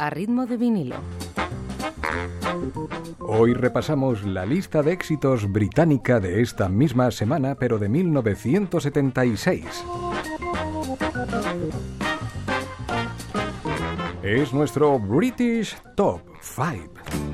a ritmo de vinilo. Hoy repasamos la lista de éxitos británica de esta misma semana, pero de 1976. Es nuestro British Top 5.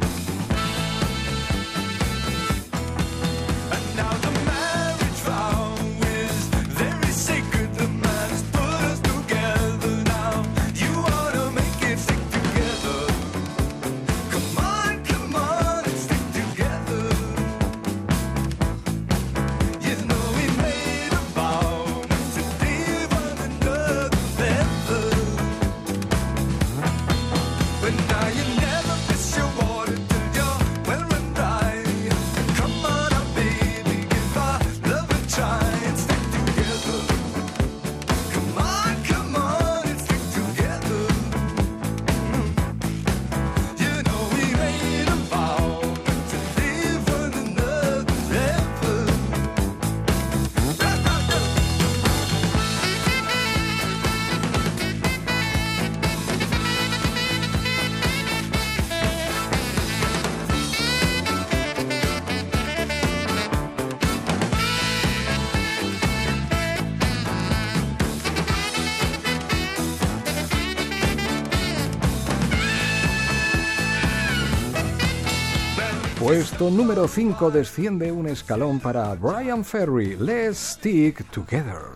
Puesto número 5 desciende un escalón para Brian Ferry, Let's Stick Together.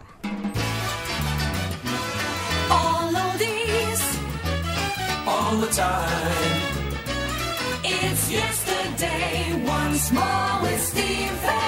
All of these, all the time. It's yesterday once more with Steve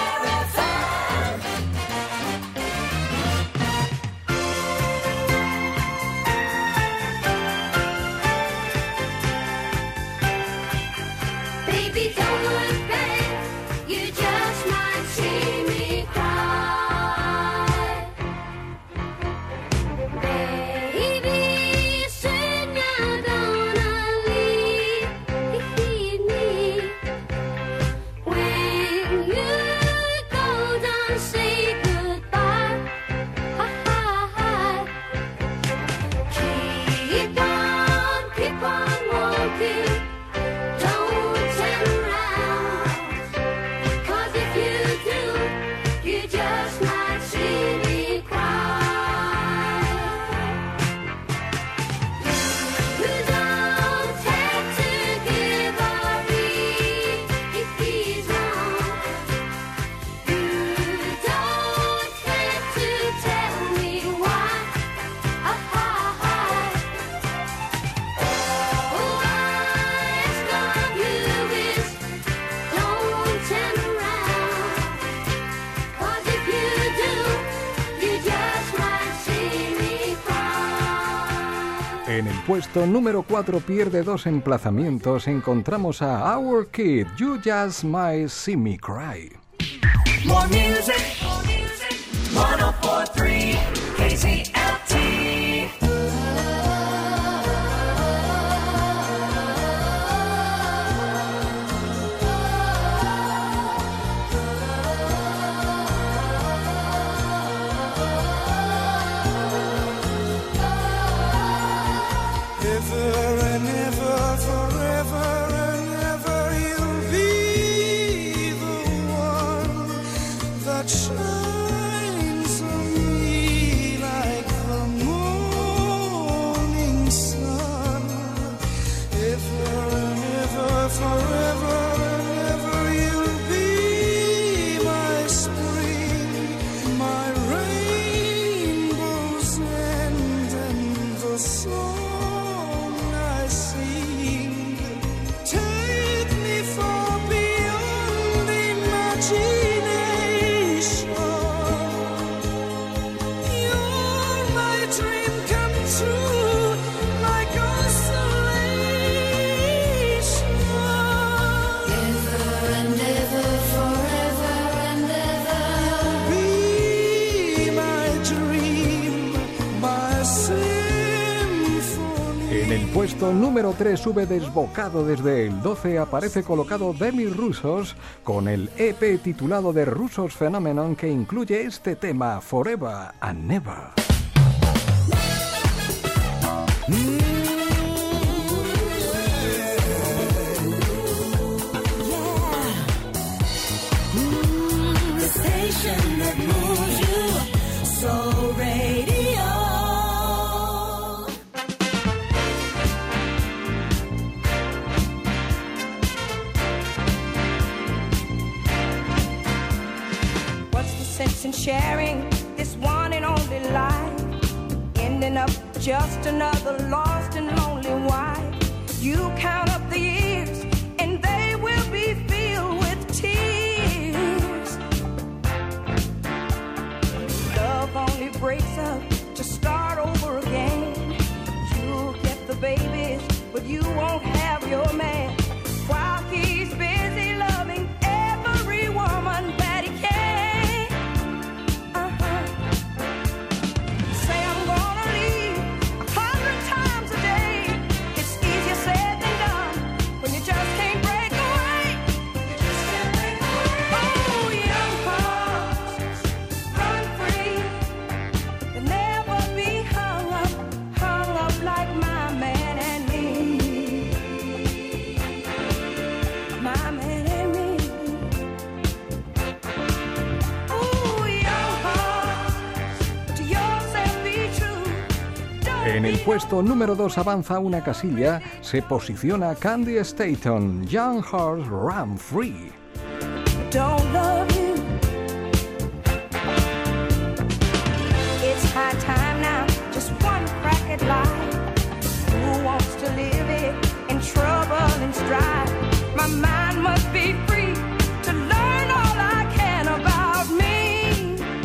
puesto número 4 pierde dos emplazamientos, encontramos a Our Kid, You Just Might See Me Cry. More music, more music, 1043 KCLT. Puesto número 3 sube desbocado desde el 12, aparece colocado Demi Rusos con el EP titulado The Rusos Phenomenon que incluye este tema Forever and Never. Sharing this one and only life, ending up just another lost En el puesto número 2 avanza una casilla, se posiciona Candy Staton, Young Hearts Run Free.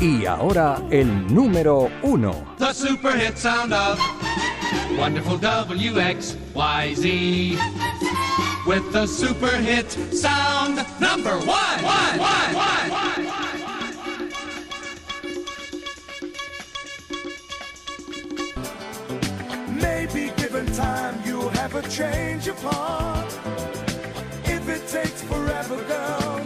Y ahora el número 1. The super hit sound of Wonderful WXYZ with the super hit sound number one. one, one, one, Maybe given time, you'll have a change of heart. If it takes forever, girl.